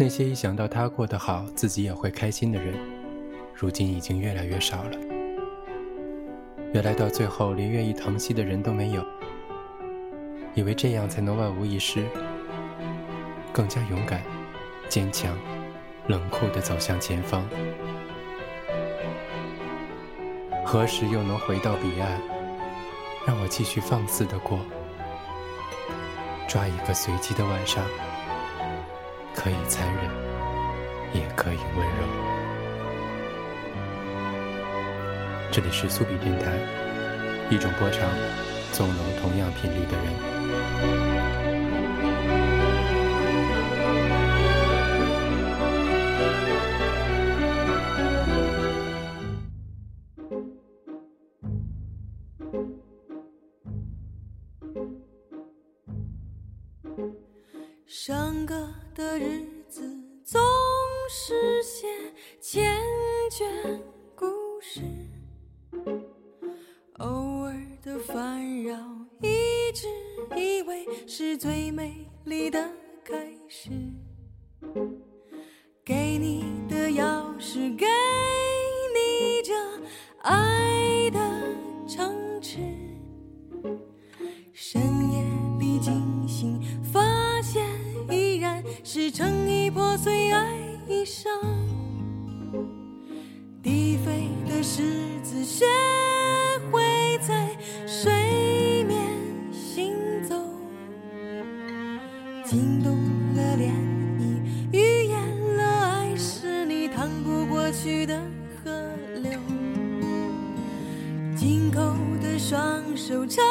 那些一想到他过得好，自己也会开心的人，如今已经越来越少了。原来到最后，连愿意疼惜的人都没有。以为这样才能万无一失，更加勇敢、坚强、冷酷地走向前方。何时又能回到彼岸，让我继续放肆地过？抓一个随机的晚上，可以残忍，也可以温柔。这里是苏比电台，一种波长，纵容同样频率的人。烦扰，一直以为是最美丽的开始。给你的钥匙，给你这爱的城池，深夜里惊醒。发现依然是成衣破碎爱一生，低飞的狮子学守着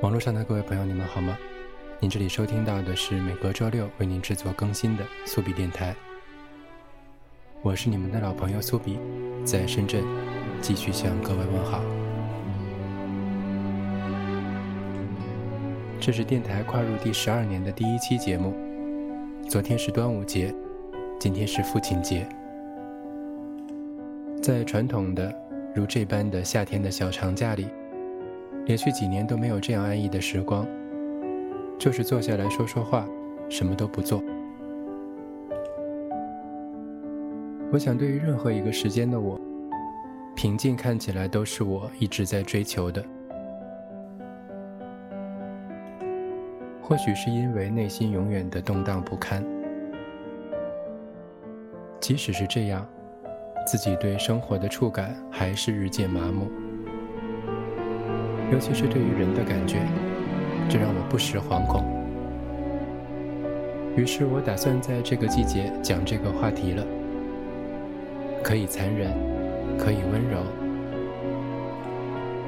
网络上的各位朋友，你们好吗？您这里收听到的是每隔周六为您制作更新的苏比电台，我是你们的老朋友苏比，在深圳继续向各位问好。这是电台跨入第十二年的第一期节目，昨天是端午节，今天是父亲节，在传统的如这般的夏天的小长假里。连续几年都没有这样安逸的时光，就是坐下来说说话，什么都不做。我想，对于任何一个时间的我，平静看起来都是我一直在追求的。或许是因为内心永远的动荡不堪，即使是这样，自己对生活的触感还是日渐麻木，尤其是对于人的感觉，这让我不时惶恐。于是我打算在这个季节讲这个话题了，可以残忍，可以温柔，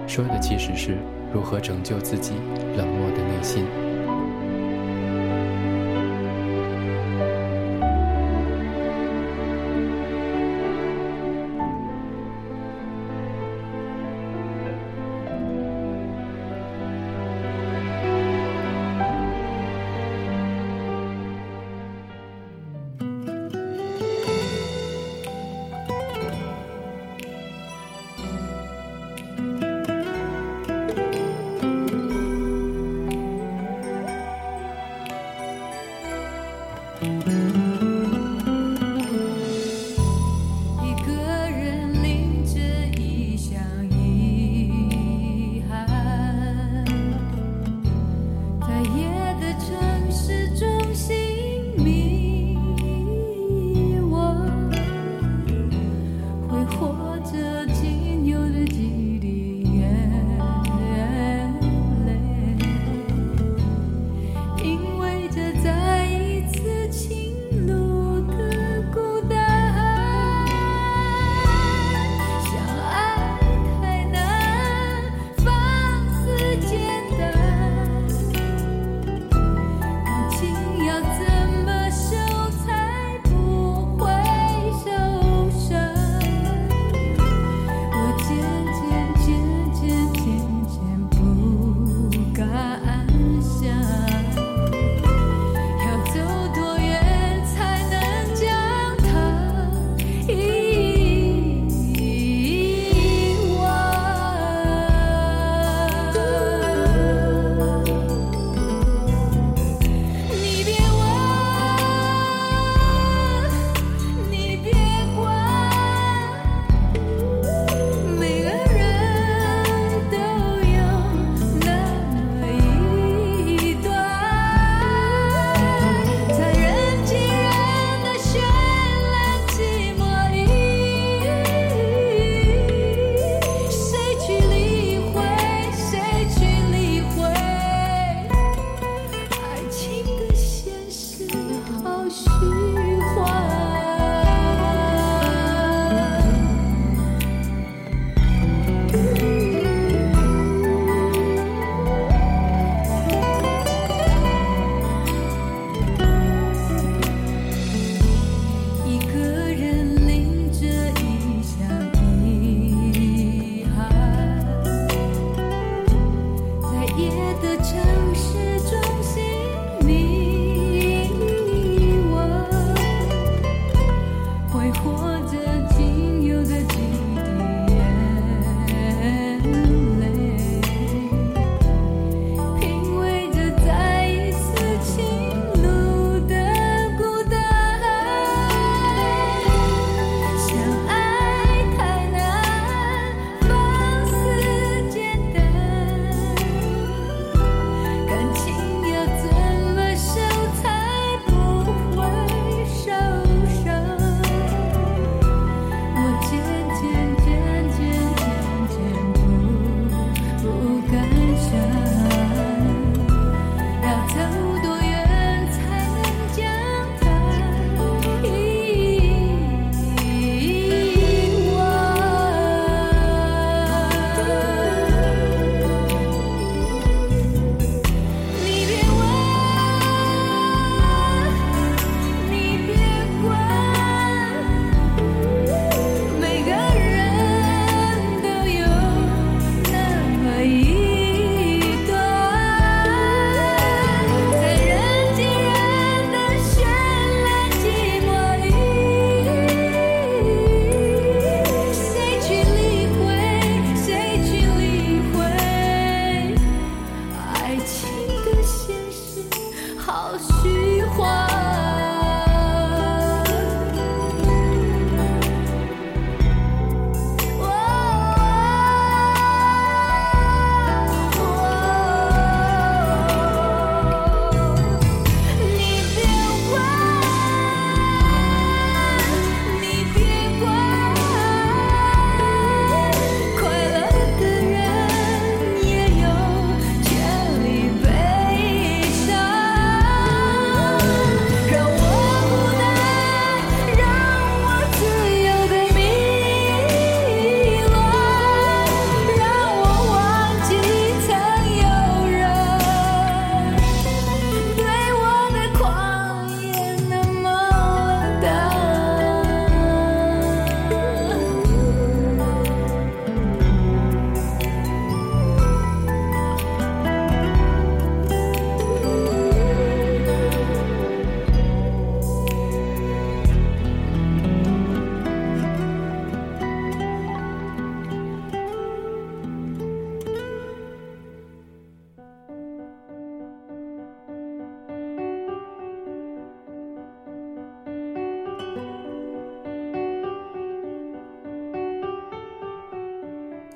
说的其实是如何拯救自己冷漠的内心。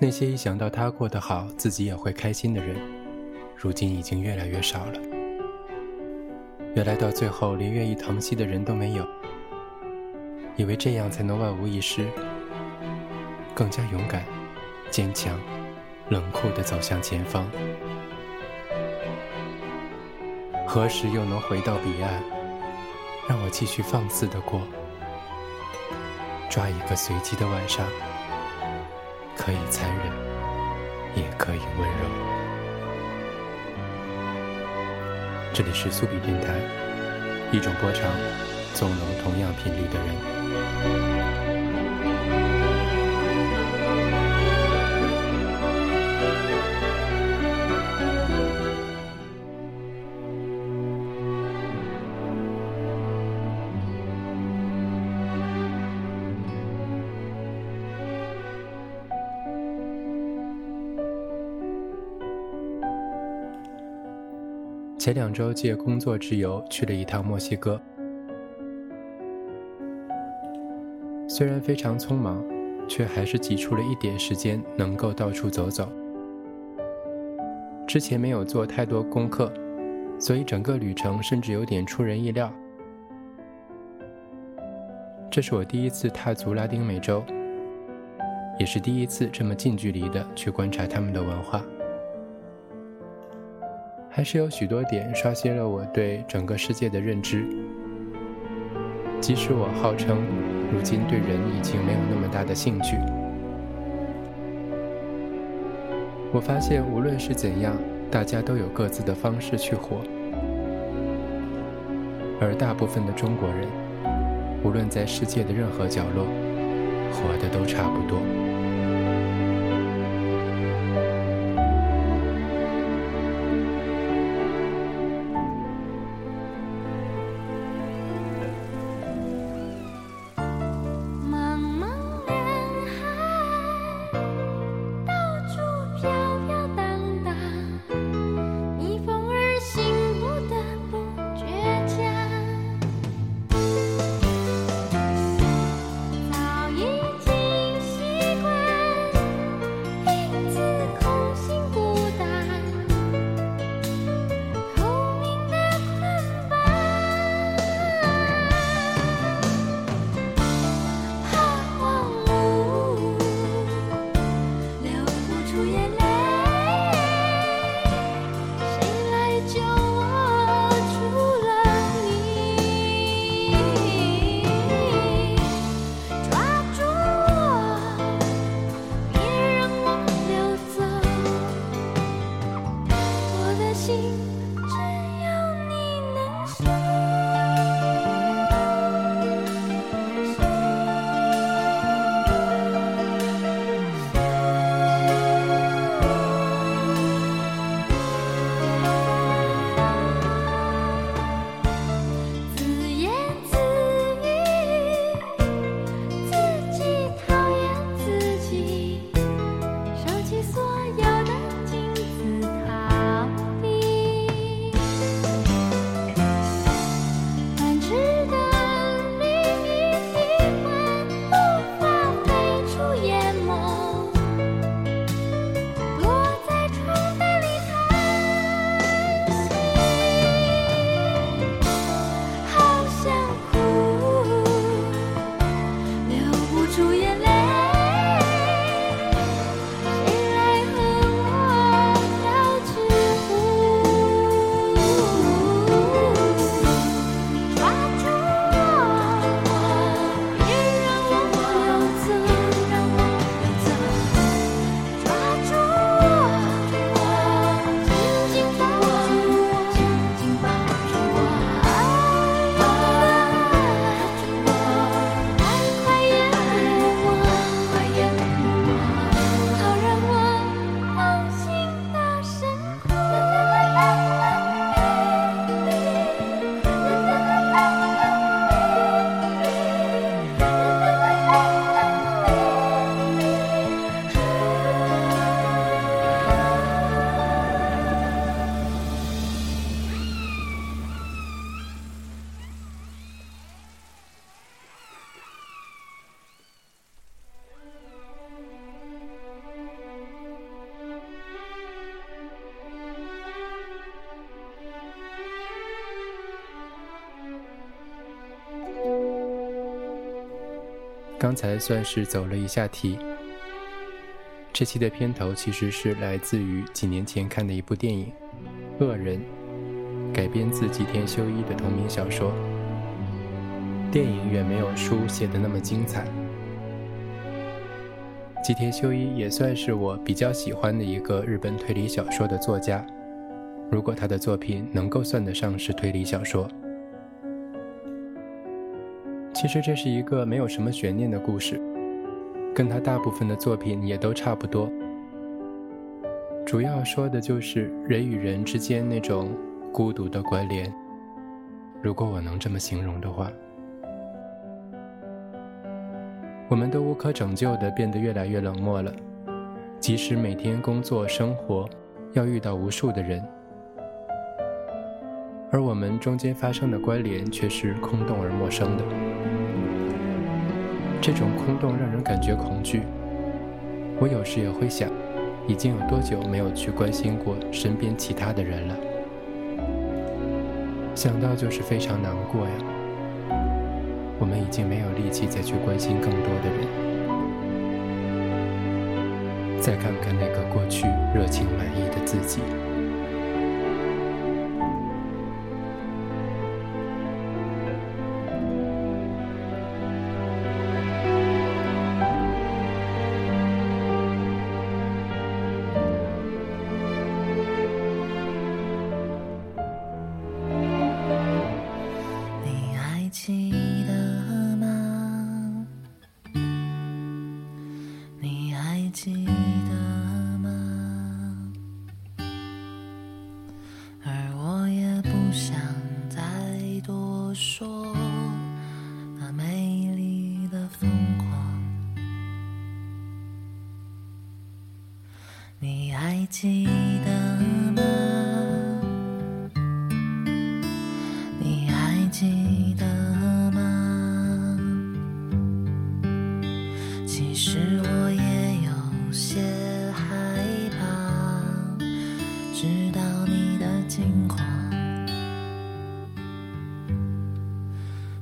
那些一想到他过得好，自己也会开心的人，如今已经越来越少了。原来到最后，连愿意疼惜的人都没有。以为这样才能万无一失，更加勇敢、坚强、冷酷地走向前方。何时又能回到彼岸，让我继续放肆地过？抓一个随机的晚上，可以残忍，也可以温柔。这里是苏比电台，一种波长，纵容同样频率的人。前两周借工作之由去了一趟墨西哥。虽然非常匆忙，却还是挤出了一点时间，能够到处走走。之前没有做太多功课，所以整个旅程甚至有点出人意料。这是我第一次踏足拉丁美洲，也是第一次这么近距离的去观察他们的文化。还是有许多点刷新了我对整个世界的认知，即使我号称。如今对人已经没有那么大的兴趣。我发现，无论是怎样，大家都有各自的方式去活，而大部分的中国人，无论在世界的任何角落，活的都差不多。刚才算是走了一下题。这期的片头其实是来自于几年前看的一部电影《恶人》，改编自吉田修一的同名小说。电影远没有书写的那么精彩。吉田修一也算是我比较喜欢的一个日本推理小说的作家。如果他的作品能够算得上是推理小说，其实这是一个没有什么悬念的故事，跟他大部分的作品也都差不多。主要说的就是人与人之间那种孤独的关联。如果我能这么形容的话，我们都无可拯救的变得越来越冷漠了，即使每天工作生活要遇到无数的人。而我们中间发生的关联却是空洞而陌生的，这种空洞让人感觉恐惧。我有时也会想，已经有多久没有去关心过身边其他的人了？想到就是非常难过呀。我们已经没有力气再去关心更多的人。再看看那个过去热情满意的自己。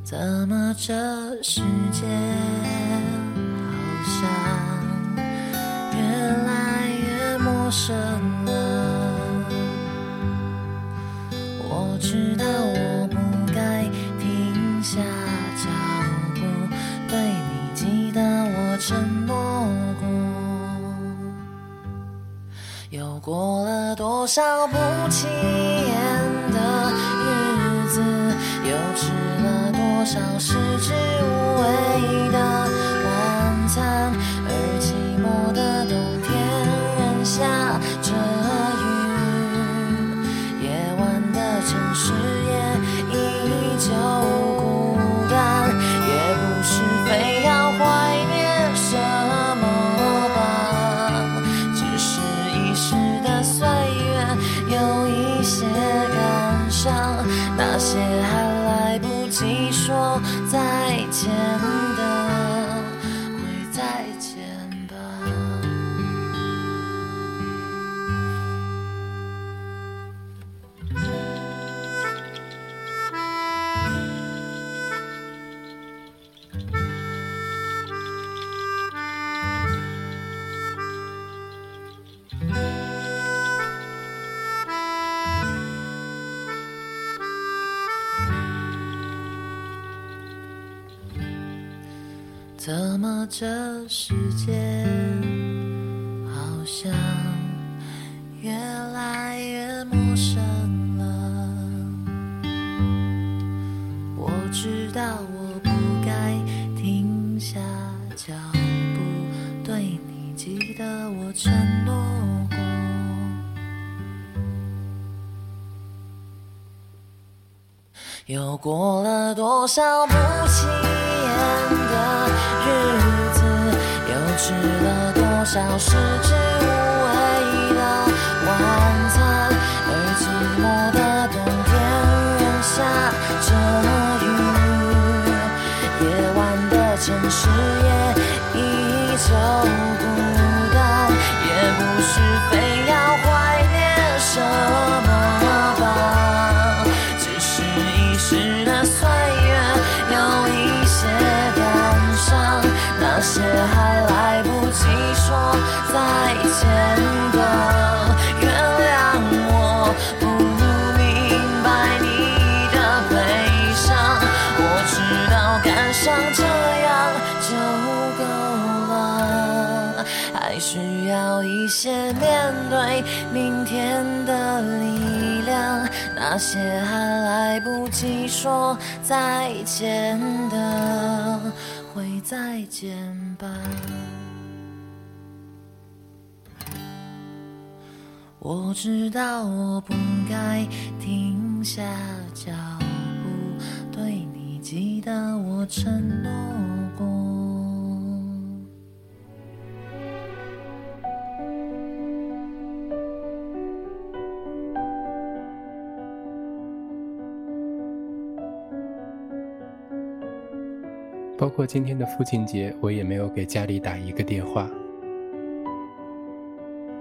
怎么这世界好像越来越……陌生了，我知道我不该停下脚步，对你记得我承诺过。又过了多少不期像是只无味道。这世界好像越来越陌生了？我知道我不该停下脚步，对你记得我承诺过。又过了多少消失之物一些面对明天的力量，那些还来不及说再见的，会再见吧。我知道我不该停下脚步，对你记得我承诺过。包括今天的父亲节，我也没有给家里打一个电话。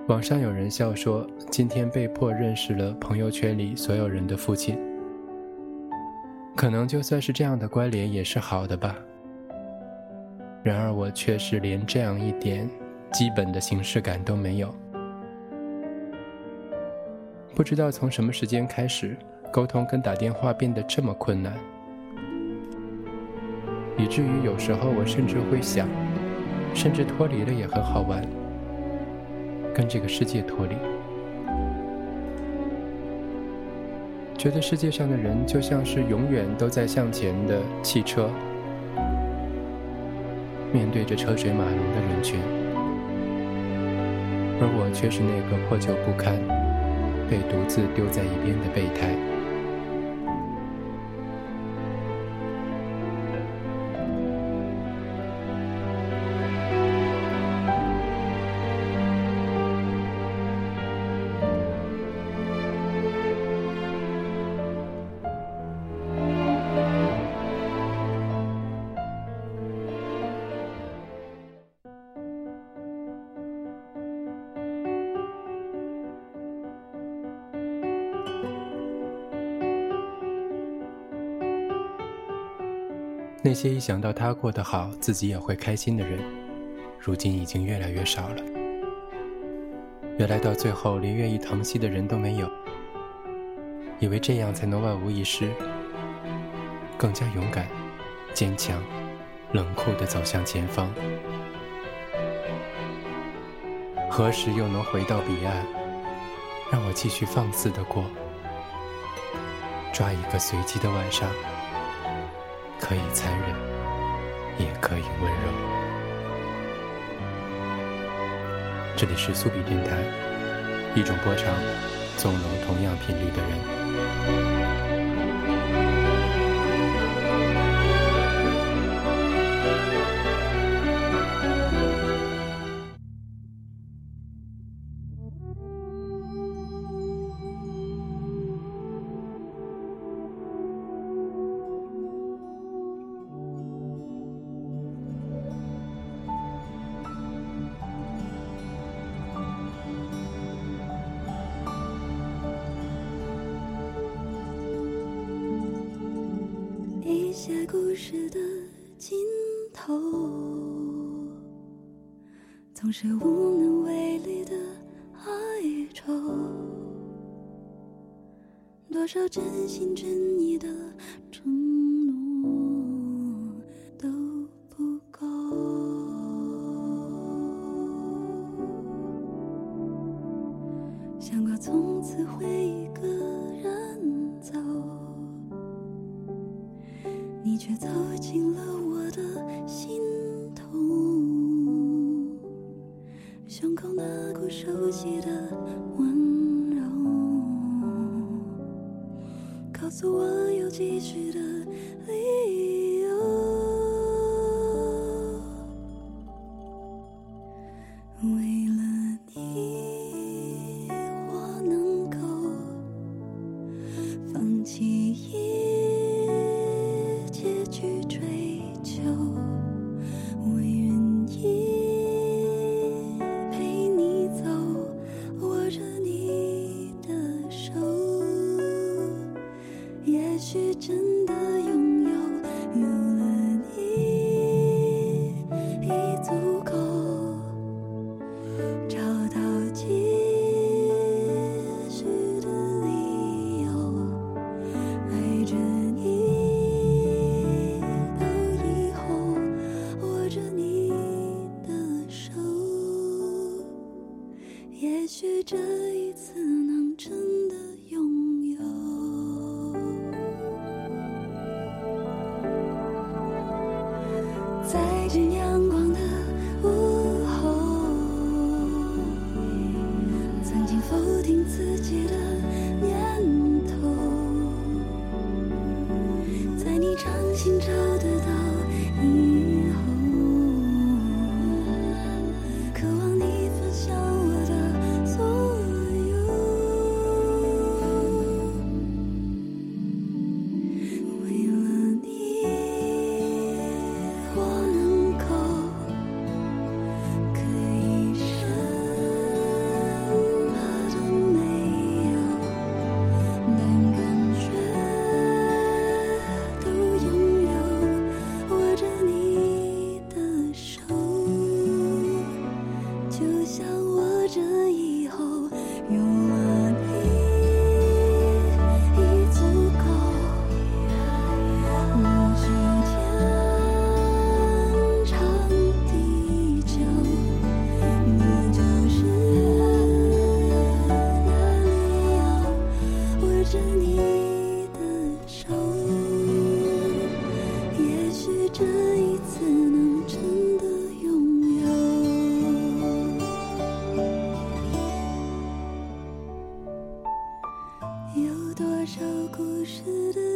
网上有人笑说，今天被迫认识了朋友圈里所有人的父亲。可能就算是这样的关联也是好的吧。然而我却是连这样一点基本的形式感都没有。不知道从什么时间开始，沟通跟打电话变得这么困难，以至于有时候我甚至会想，甚至脱离了也很好玩。跟这个世界脱离，觉得世界上的人就像是永远都在向前的汽车，面对着车水马龙的人群，而我却是那个破旧不堪、被独自丢在一边的备胎。那些一想到他过得好，自己也会开心的人，如今已经越来越少了。原来到最后，连愿意疼惜的人都没有。以为这样才能万无一失，更加勇敢、坚强、冷酷地走向前方。何时又能回到彼岸，让我继续放肆地过？抓一个随机的晚上。可以残忍，也可以温柔。这里是苏比电台，一种波长，纵容同样频率的人。从此会一个人走。你却走进了我的心头，胸口那股熟悉的温柔，告诉我要继续的故事的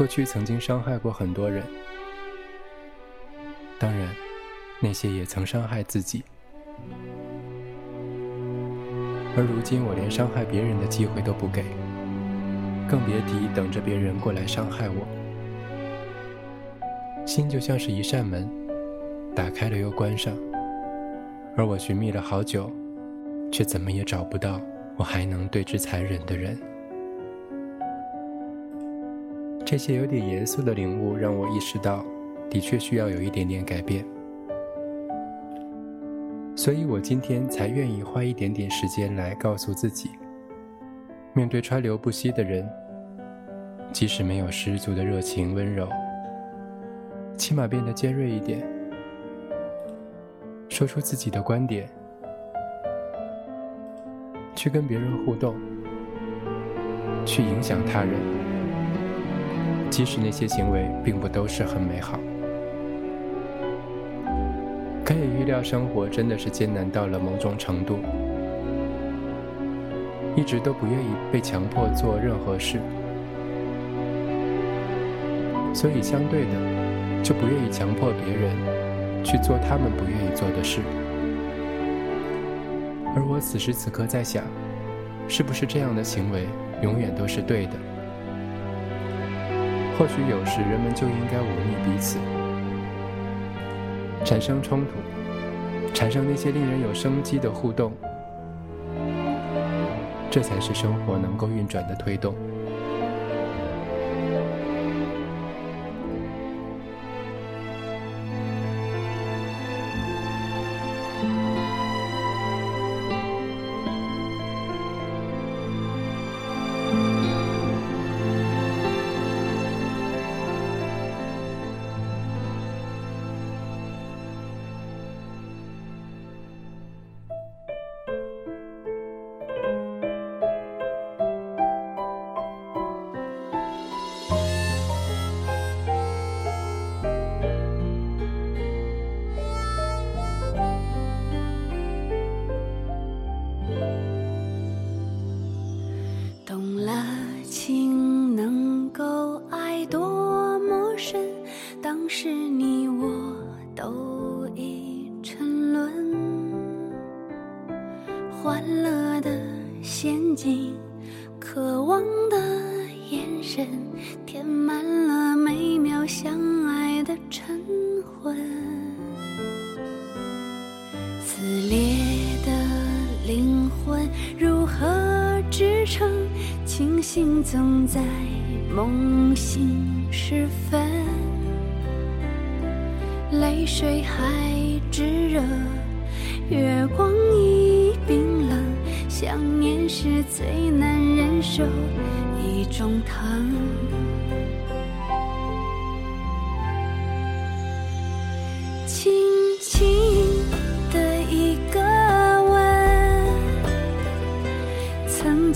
过去曾经伤害过很多人，当然，那些也曾伤害自己。而如今，我连伤害别人的机会都不给，更别提等着别人过来伤害我。心就像是一扇门，打开了又关上，而我寻觅了好久，却怎么也找不到我还能对之残忍的人。这些有点严肃的领悟，让我意识到，的确需要有一点点改变。所以我今天才愿意花一点点时间来告诉自己，面对川流不息的人，即使没有十足的热情温柔，起码变得尖锐一点，说出自己的观点，去跟别人互动，去影响他人。即使那些行为并不都是很美好，可以预料，生活真的是艰难到了某种程度，一直都不愿意被强迫做任何事，所以相对的，就不愿意强迫别人去做他们不愿意做的事。而我此时此刻在想，是不是这样的行为永远都是对的？或许有时人们就应该忤逆彼此，产生冲突，产生那些令人有生机的互动，这才是生活能够运转的推动。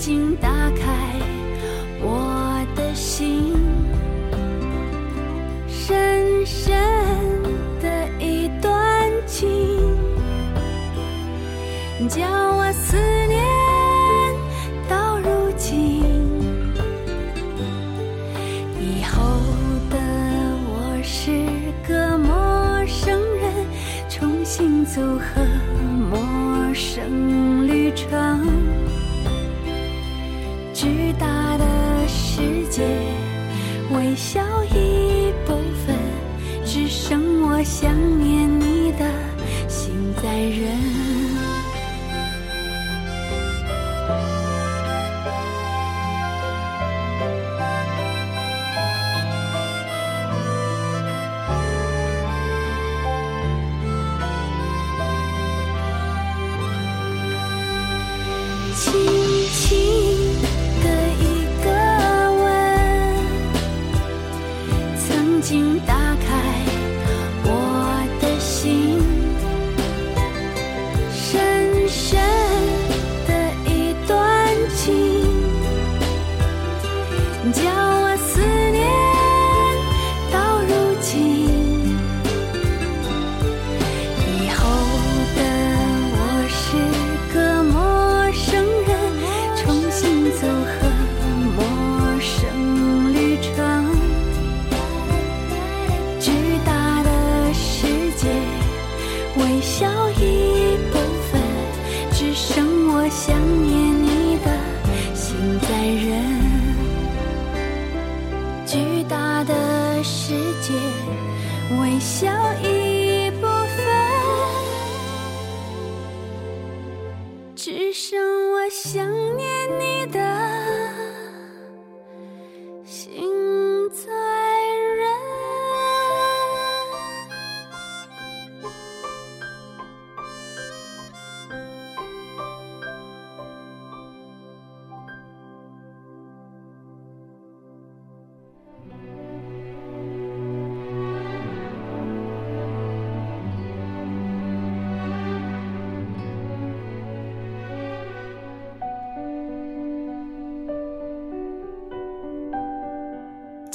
心打开。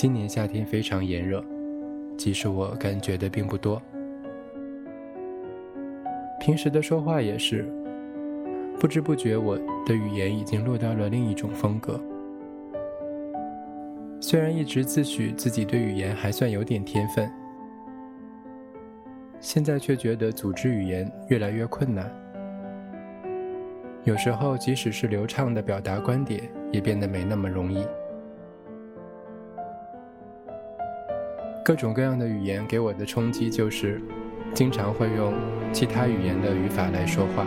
今年夏天非常炎热，即使我感觉的并不多。平时的说话也是，不知不觉我的语言已经落到了另一种风格。虽然一直自诩自己对语言还算有点天分，现在却觉得组织语言越来越困难。有时候，即使是流畅的表达观点，也变得没那么容易。各种各样的语言给我的冲击就是，经常会用其他语言的语法来说话，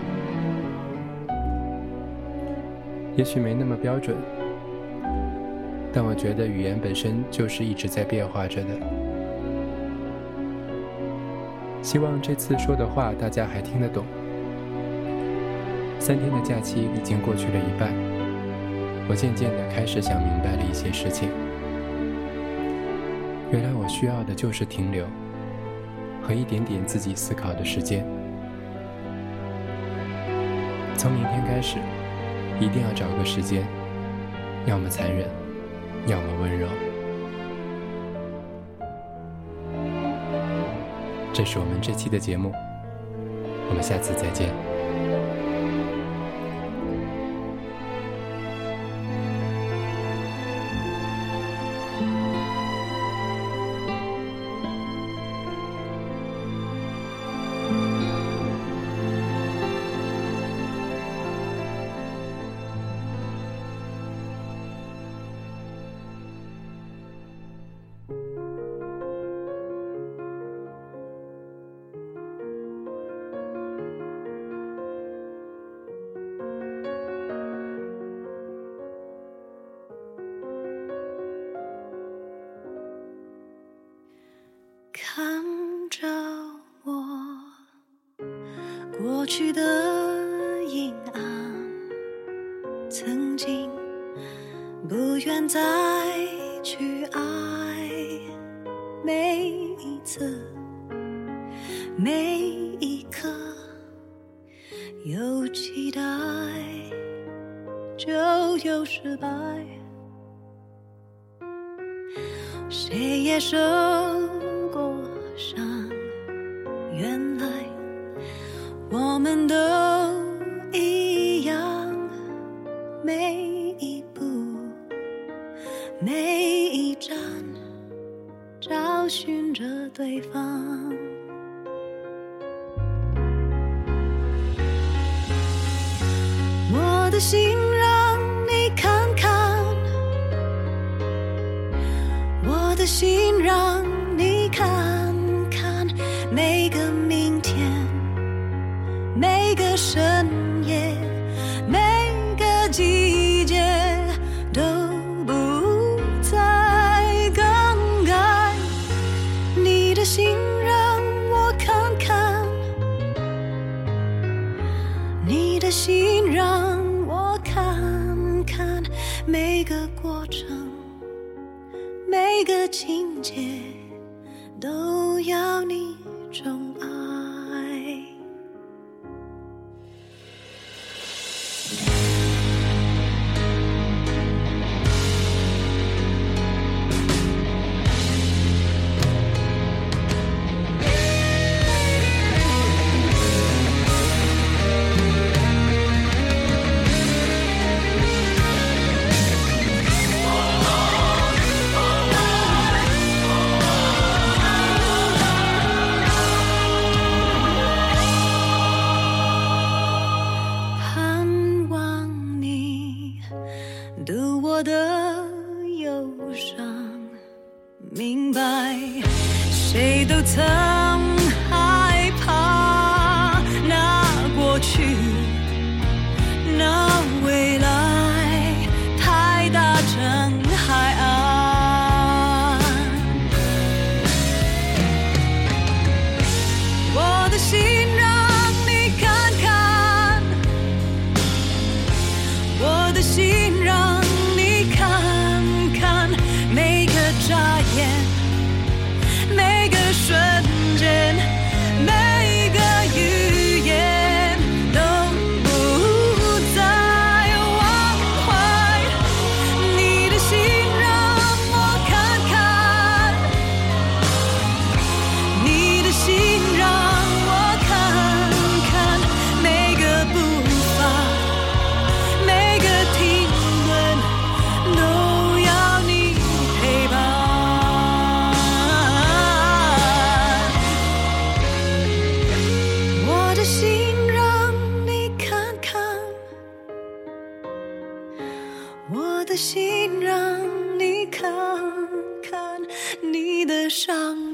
也许没那么标准，但我觉得语言本身就是一直在变化着的。希望这次说的话大家还听得懂。三天的假期已经过去了一半，我渐渐的开始想明白了一些事情。原来我需要的就是停留和一点点自己思考的时间。从明天开始，一定要找个时间，要么残忍，要么温柔。这是我们这期的节目，我们下次再见。我我的心让你看看我的心让你看看你的伤。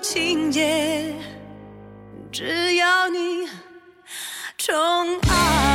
情节，只要你宠爱。